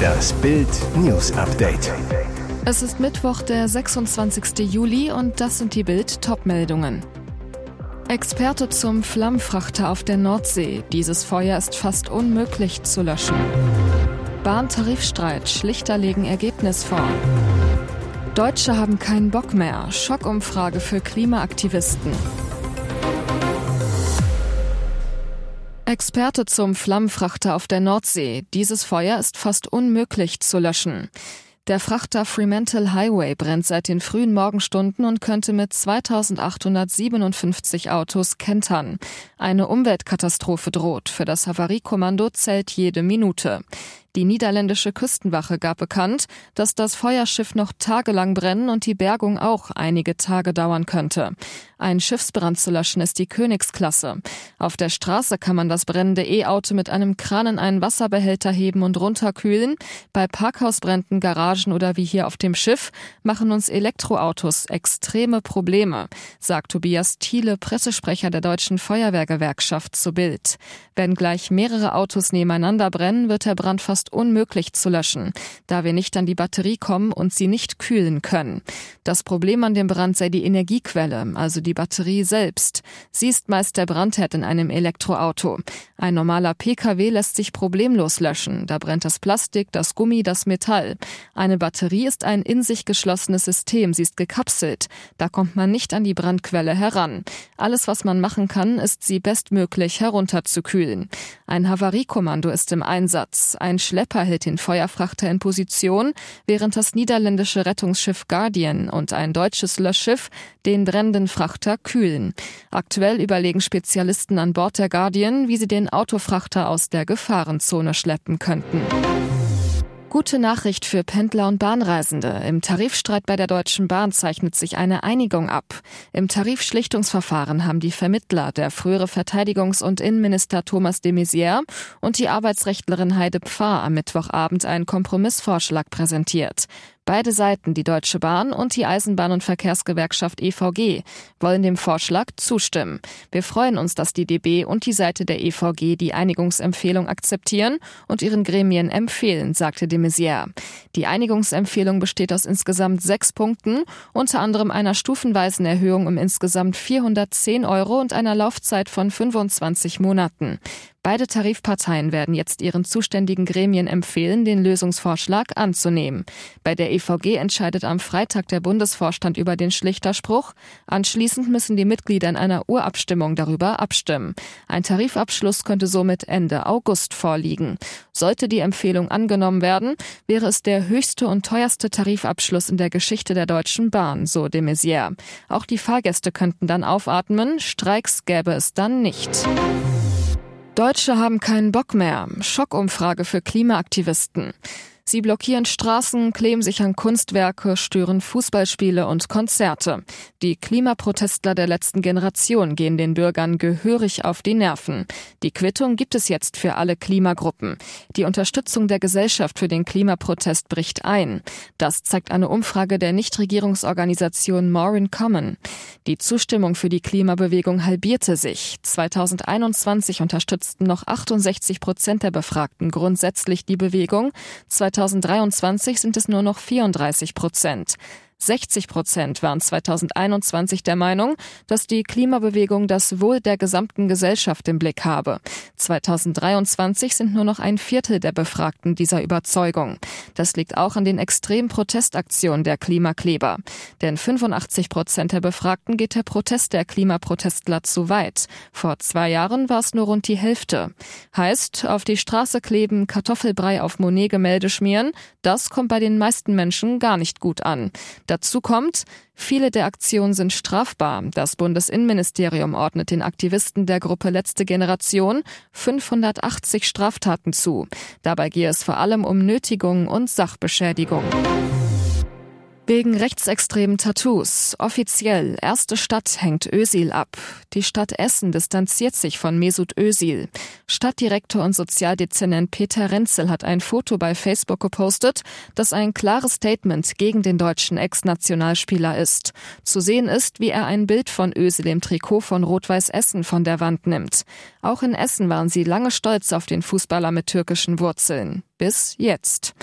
Das Bild News Update. Es ist Mittwoch, der 26. Juli und das sind die Bild Topmeldungen. Experte zum Flammfrachter auf der Nordsee. Dieses Feuer ist fast unmöglich zu löschen. Bahntarifstreit. Schlichter legen Ergebnis vor. Deutsche haben keinen Bock mehr. Schockumfrage für Klimaaktivisten. Experte zum Flammfrachter auf der Nordsee. Dieses Feuer ist fast unmöglich zu löschen. Der Frachter Fremantle Highway brennt seit den frühen Morgenstunden und könnte mit 2857 Autos kentern. Eine Umweltkatastrophe droht. Für das Havariekommando zählt jede Minute. Die niederländische Küstenwache gab bekannt, dass das Feuerschiff noch tagelang brennen und die Bergung auch einige Tage dauern könnte. Ein Schiffsbrand zu löschen ist die Königsklasse. Auf der Straße kann man das brennende E-Auto mit einem Kran in einen Wasserbehälter heben und runterkühlen. Bei Parkhausbränden, Garagen oder wie hier auf dem Schiff machen uns Elektroautos extreme Probleme, sagt Tobias Thiele, Pressesprecher der Deutschen Feuerwehrgewerkschaft zu Bild. Wenn gleich mehrere Autos nebeneinander brennen, wird der Brand fast fast unmöglich zu löschen, da wir nicht an die Batterie kommen und sie nicht kühlen können. Das Problem an dem Brand sei die Energiequelle, also die Batterie selbst. Sie ist meist der Brandherd in einem Elektroauto. Ein normaler Pkw lässt sich problemlos löschen. Da brennt das Plastik, das Gummi, das Metall. Eine Batterie ist ein in sich geschlossenes System. Sie ist gekapselt. Da kommt man nicht an die Brandquelle heran. Alles, was man machen kann, ist sie bestmöglich herunterzukühlen. Ein Havariekommando ist im Einsatz. Ein Schlepper hält den Feuerfrachter in Position, während das niederländische Rettungsschiff Guardian und ein deutsches Löschschiff den brennenden Frachter kühlen. Aktuell überlegen Spezialisten an Bord der Guardian, wie sie den Autofrachter aus der Gefahrenzone schleppen könnten. Gute Nachricht für Pendler und Bahnreisende. Im Tarifstreit bei der Deutschen Bahn zeichnet sich eine Einigung ab. Im Tarifschlichtungsverfahren haben die Vermittler, der frühere Verteidigungs- und Innenminister Thomas de Maizière und die Arbeitsrechtlerin Heide Pfarr am Mittwochabend einen Kompromissvorschlag präsentiert. Beide Seiten, die Deutsche Bahn und die Eisenbahn- und Verkehrsgewerkschaft EVG, wollen dem Vorschlag zustimmen. Wir freuen uns, dass die DB und die Seite der EVG die Einigungsempfehlung akzeptieren und ihren Gremien empfehlen, sagte de Maizière. Die Einigungsempfehlung besteht aus insgesamt sechs Punkten, unter anderem einer stufenweisen Erhöhung um insgesamt 410 Euro und einer Laufzeit von 25 Monaten. Beide Tarifparteien werden jetzt ihren zuständigen Gremien empfehlen, den Lösungsvorschlag anzunehmen. Bei der EVG entscheidet am Freitag der Bundesvorstand über den Schlichterspruch. Anschließend müssen die Mitglieder in einer Urabstimmung darüber abstimmen. Ein Tarifabschluss könnte somit Ende August vorliegen. Sollte die Empfehlung angenommen werden, wäre es der höchste und teuerste Tarifabschluss in der Geschichte der Deutschen Bahn, so de Maizière. Auch die Fahrgäste könnten dann aufatmen, Streiks gäbe es dann nicht. Deutsche haben keinen Bock mehr. Schockumfrage für Klimaaktivisten. Sie blockieren Straßen, kleben sich an Kunstwerke, stören Fußballspiele und Konzerte. Die Klimaprotestler der letzten Generation gehen den Bürgern gehörig auf die Nerven. Die Quittung gibt es jetzt für alle Klimagruppen. Die Unterstützung der Gesellschaft für den Klimaprotest bricht ein. Das zeigt eine Umfrage der Nichtregierungsorganisation Morin Common. Die Zustimmung für die Klimabewegung halbierte sich. 2021 unterstützten noch 68 Prozent der Befragten grundsätzlich die Bewegung. 2023 sind es nur noch 34 Prozent. 60 Prozent waren 2021 der Meinung, dass die Klimabewegung das Wohl der gesamten Gesellschaft im Blick habe. 2023 sind nur noch ein Viertel der Befragten dieser Überzeugung. Das liegt auch an den extremen Protestaktionen der Klimakleber. Denn 85 Prozent der Befragten geht der Protest der Klimaprotestler zu weit. Vor zwei Jahren war es nur rund die Hälfte. Heißt, auf die Straße kleben, Kartoffelbrei auf Monet-Gemälde schmieren, das kommt bei den meisten Menschen gar nicht gut an. Dazu kommt, viele der Aktionen sind strafbar. Das Bundesinnenministerium ordnet den Aktivisten der Gruppe Letzte Generation 580 Straftaten zu. Dabei gehe es vor allem um Nötigung und Sachbeschädigung. Wegen rechtsextremen Tattoos. Offiziell, erste Stadt hängt Ösil ab. Die Stadt Essen distanziert sich von Mesut Ösil. Stadtdirektor und Sozialdezernent Peter Renzel hat ein Foto bei Facebook gepostet, das ein klares Statement gegen den deutschen Ex-Nationalspieler ist. Zu sehen ist, wie er ein Bild von Ösil im Trikot von Rot-Weiß Essen von der Wand nimmt. Auch in Essen waren sie lange stolz auf den Fußballer mit türkischen Wurzeln. Bis jetzt.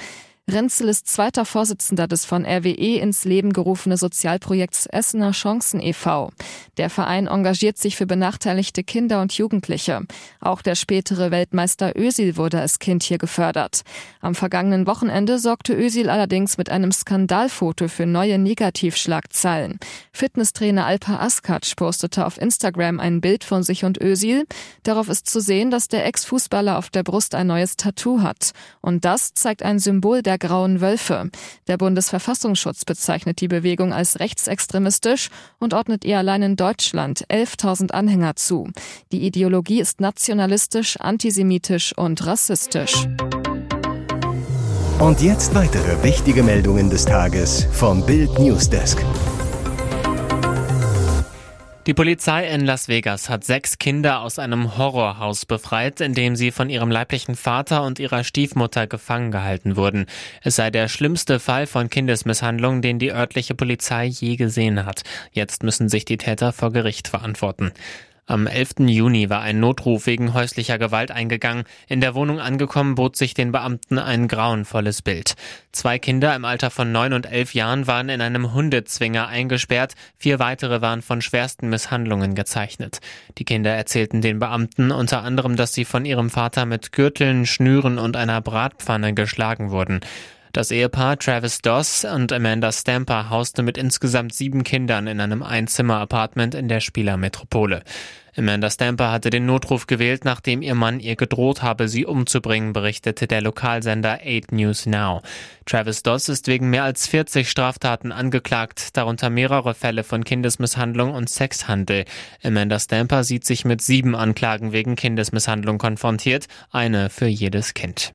Renzel ist zweiter Vorsitzender des von RWE ins Leben gerufene Sozialprojekts Essener Chancen e.V. Der Verein engagiert sich für benachteiligte Kinder und Jugendliche. Auch der spätere Weltmeister Ösil wurde als Kind hier gefördert. Am vergangenen Wochenende sorgte Ösil allerdings mit einem Skandalfoto für neue Negativschlagzeilen. Fitnesstrainer Alpa Askac postete auf Instagram ein Bild von sich und Ösil. Darauf ist zu sehen, dass der Ex-Fußballer auf der Brust ein neues Tattoo hat. Und das zeigt ein Symbol der Grauen Wölfe. Der Bundesverfassungsschutz bezeichnet die Bewegung als rechtsextremistisch und ordnet ihr allein in Deutschland 11.000 Anhänger zu. Die Ideologie ist nationalistisch, antisemitisch und rassistisch. Und jetzt weitere wichtige Meldungen des Tages vom Bild Newsdesk. Die Polizei in Las Vegas hat sechs Kinder aus einem Horrorhaus befreit, in dem sie von ihrem leiblichen Vater und ihrer Stiefmutter gefangen gehalten wurden. Es sei der schlimmste Fall von Kindesmisshandlung, den die örtliche Polizei je gesehen hat. Jetzt müssen sich die Täter vor Gericht verantworten. Am 11. Juni war ein Notruf wegen häuslicher Gewalt eingegangen. In der Wohnung angekommen bot sich den Beamten ein grauenvolles Bild. Zwei Kinder im Alter von neun und elf Jahren waren in einem Hundezwinger eingesperrt. Vier weitere waren von schwersten Misshandlungen gezeichnet. Die Kinder erzählten den Beamten unter anderem, dass sie von ihrem Vater mit Gürteln, Schnüren und einer Bratpfanne geschlagen wurden. Das Ehepaar Travis Doss und Amanda Stamper hauste mit insgesamt sieben Kindern in einem Einzimmer-Apartment in der Spielermetropole. Amanda Stamper hatte den Notruf gewählt, nachdem ihr Mann ihr gedroht habe, sie umzubringen, berichtete der Lokalsender 8 News Now. Travis Doss ist wegen mehr als 40 Straftaten angeklagt, darunter mehrere Fälle von Kindesmisshandlung und Sexhandel. Amanda Stamper sieht sich mit sieben Anklagen wegen Kindesmisshandlung konfrontiert, eine für jedes Kind.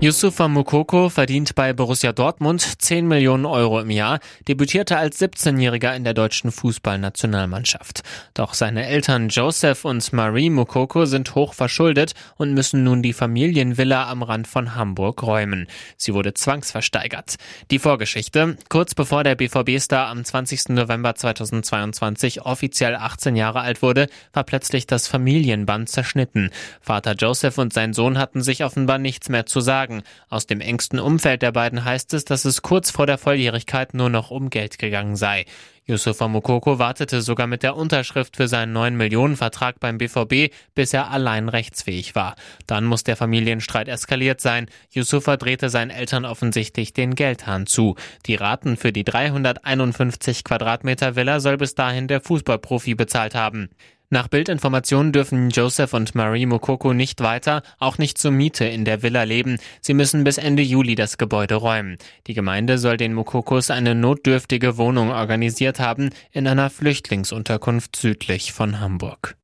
Yusufa Mukoko verdient bei Borussia Dortmund 10 Millionen Euro im Jahr, debütierte als 17-Jähriger in der deutschen Fußballnationalmannschaft. Doch seine Eltern Joseph und Marie Mukoko sind hoch verschuldet und müssen nun die Familienvilla am Rand von Hamburg räumen. Sie wurde zwangsversteigert. Die Vorgeschichte. Kurz bevor der BVB-Star am 20. November 2022 offiziell 18 Jahre alt wurde, war plötzlich das Familienband zerschnitten. Vater Joseph und sein Sohn hatten sich offenbar nichts mehr zu sagen sagen. Aus dem engsten Umfeld der beiden heißt es, dass es kurz vor der Volljährigkeit nur noch um Geld gegangen sei. Yusufa Mukoko wartete sogar mit der Unterschrift für seinen 9 Millionen Vertrag beim BVB, bis er allein rechtsfähig war. Dann muss der Familienstreit eskaliert sein. Yusufa drehte seinen Eltern offensichtlich den Geldhahn zu. Die Raten für die 351 Quadratmeter Villa soll bis dahin der Fußballprofi bezahlt haben. Nach Bildinformationen dürfen Joseph und Marie Mokoko nicht weiter, auch nicht zur Miete in der Villa leben. Sie müssen bis Ende Juli das Gebäude räumen. Die Gemeinde soll den Mokokos eine notdürftige Wohnung organisiert haben in einer Flüchtlingsunterkunft südlich von Hamburg.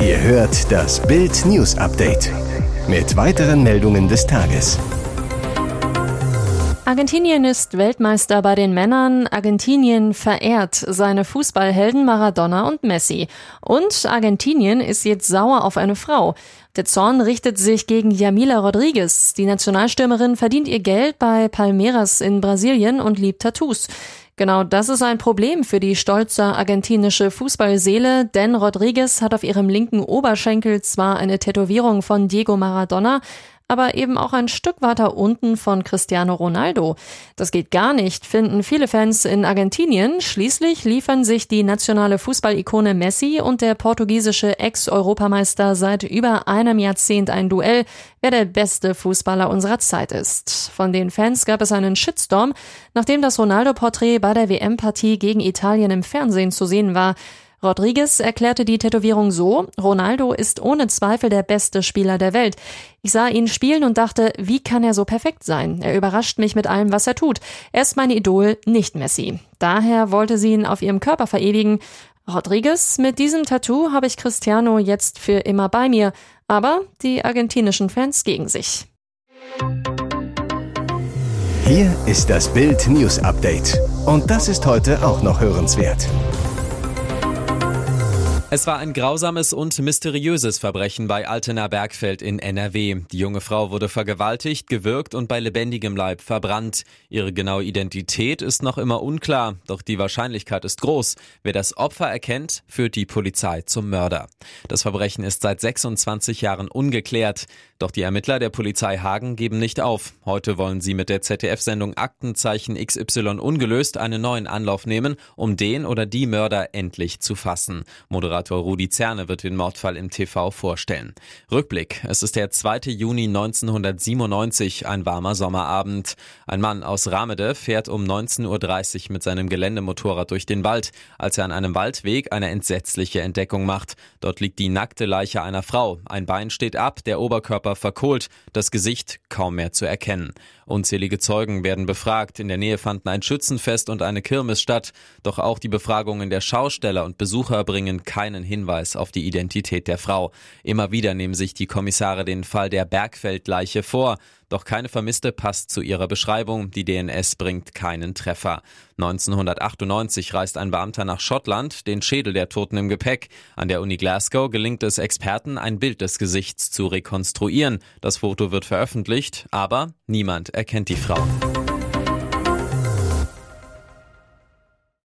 Ihr hört das Bild News Update mit weiteren Meldungen des Tages. Argentinien ist Weltmeister bei den Männern. Argentinien verehrt seine Fußballhelden Maradona und Messi. Und Argentinien ist jetzt sauer auf eine Frau. Der Zorn richtet sich gegen Yamila Rodriguez. Die Nationalstürmerin verdient ihr Geld bei Palmeiras in Brasilien und liebt Tattoos. Genau das ist ein Problem für die stolze argentinische Fußballseele, denn Rodriguez hat auf ihrem linken Oberschenkel zwar eine Tätowierung von Diego Maradona, aber eben auch ein Stück weiter unten von Cristiano Ronaldo. Das geht gar nicht, finden viele Fans in Argentinien. Schließlich liefern sich die nationale Fußballikone Messi und der portugiesische Ex-Europameister seit über einem Jahrzehnt ein Duell, wer der beste Fußballer unserer Zeit ist. Von den Fans gab es einen Shitstorm, nachdem das Ronaldo-Porträt bei der WM-Partie gegen Italien im Fernsehen zu sehen war. Rodriguez erklärte die Tätowierung so, Ronaldo ist ohne Zweifel der beste Spieler der Welt. Ich sah ihn spielen und dachte, wie kann er so perfekt sein? Er überrascht mich mit allem, was er tut. Er ist mein Idol, nicht Messi. Daher wollte sie ihn auf ihrem Körper verewigen. Rodriguez, mit diesem Tattoo habe ich Cristiano jetzt für immer bei mir, aber die argentinischen Fans gegen sich. Hier ist das Bild News Update. Und das ist heute auch noch hörenswert. Es war ein grausames und mysteriöses Verbrechen bei Altena Bergfeld in NRW. Die junge Frau wurde vergewaltigt, gewürgt und bei lebendigem Leib verbrannt. Ihre genaue Identität ist noch immer unklar, doch die Wahrscheinlichkeit ist groß. Wer das Opfer erkennt, führt die Polizei zum Mörder. Das Verbrechen ist seit 26 Jahren ungeklärt. Doch die Ermittler der Polizei Hagen geben nicht auf. Heute wollen sie mit der ZDF-Sendung Aktenzeichen XY ungelöst einen neuen Anlauf nehmen, um den oder die Mörder endlich zu fassen. Moderator Rudi Zerne wird den Mordfall im TV vorstellen. Rückblick. Es ist der 2. Juni 1997, ein warmer Sommerabend. Ein Mann aus Ramede fährt um 19.30 Uhr mit seinem Geländemotorrad durch den Wald, als er an einem Waldweg eine entsetzliche Entdeckung macht. Dort liegt die nackte Leiche einer Frau. Ein Bein steht ab, der Oberkörper Körper verkohlt, das Gesicht kaum mehr zu erkennen. Unzählige Zeugen werden befragt. In der Nähe fanden ein Schützenfest und eine Kirmes statt. Doch auch die Befragungen der Schausteller und Besucher bringen keinen Hinweis auf die Identität der Frau. Immer wieder nehmen sich die Kommissare den Fall der Bergfeldleiche vor. Doch keine Vermisste passt zu ihrer Beschreibung. Die DNS bringt keinen Treffer. 1998 reist ein Beamter nach Schottland, den Schädel der Toten im Gepäck. An der Uni Glasgow gelingt es Experten, ein Bild des Gesichts zu rekonstruieren. Das Foto wird veröffentlicht, aber niemand erkennt die Frau.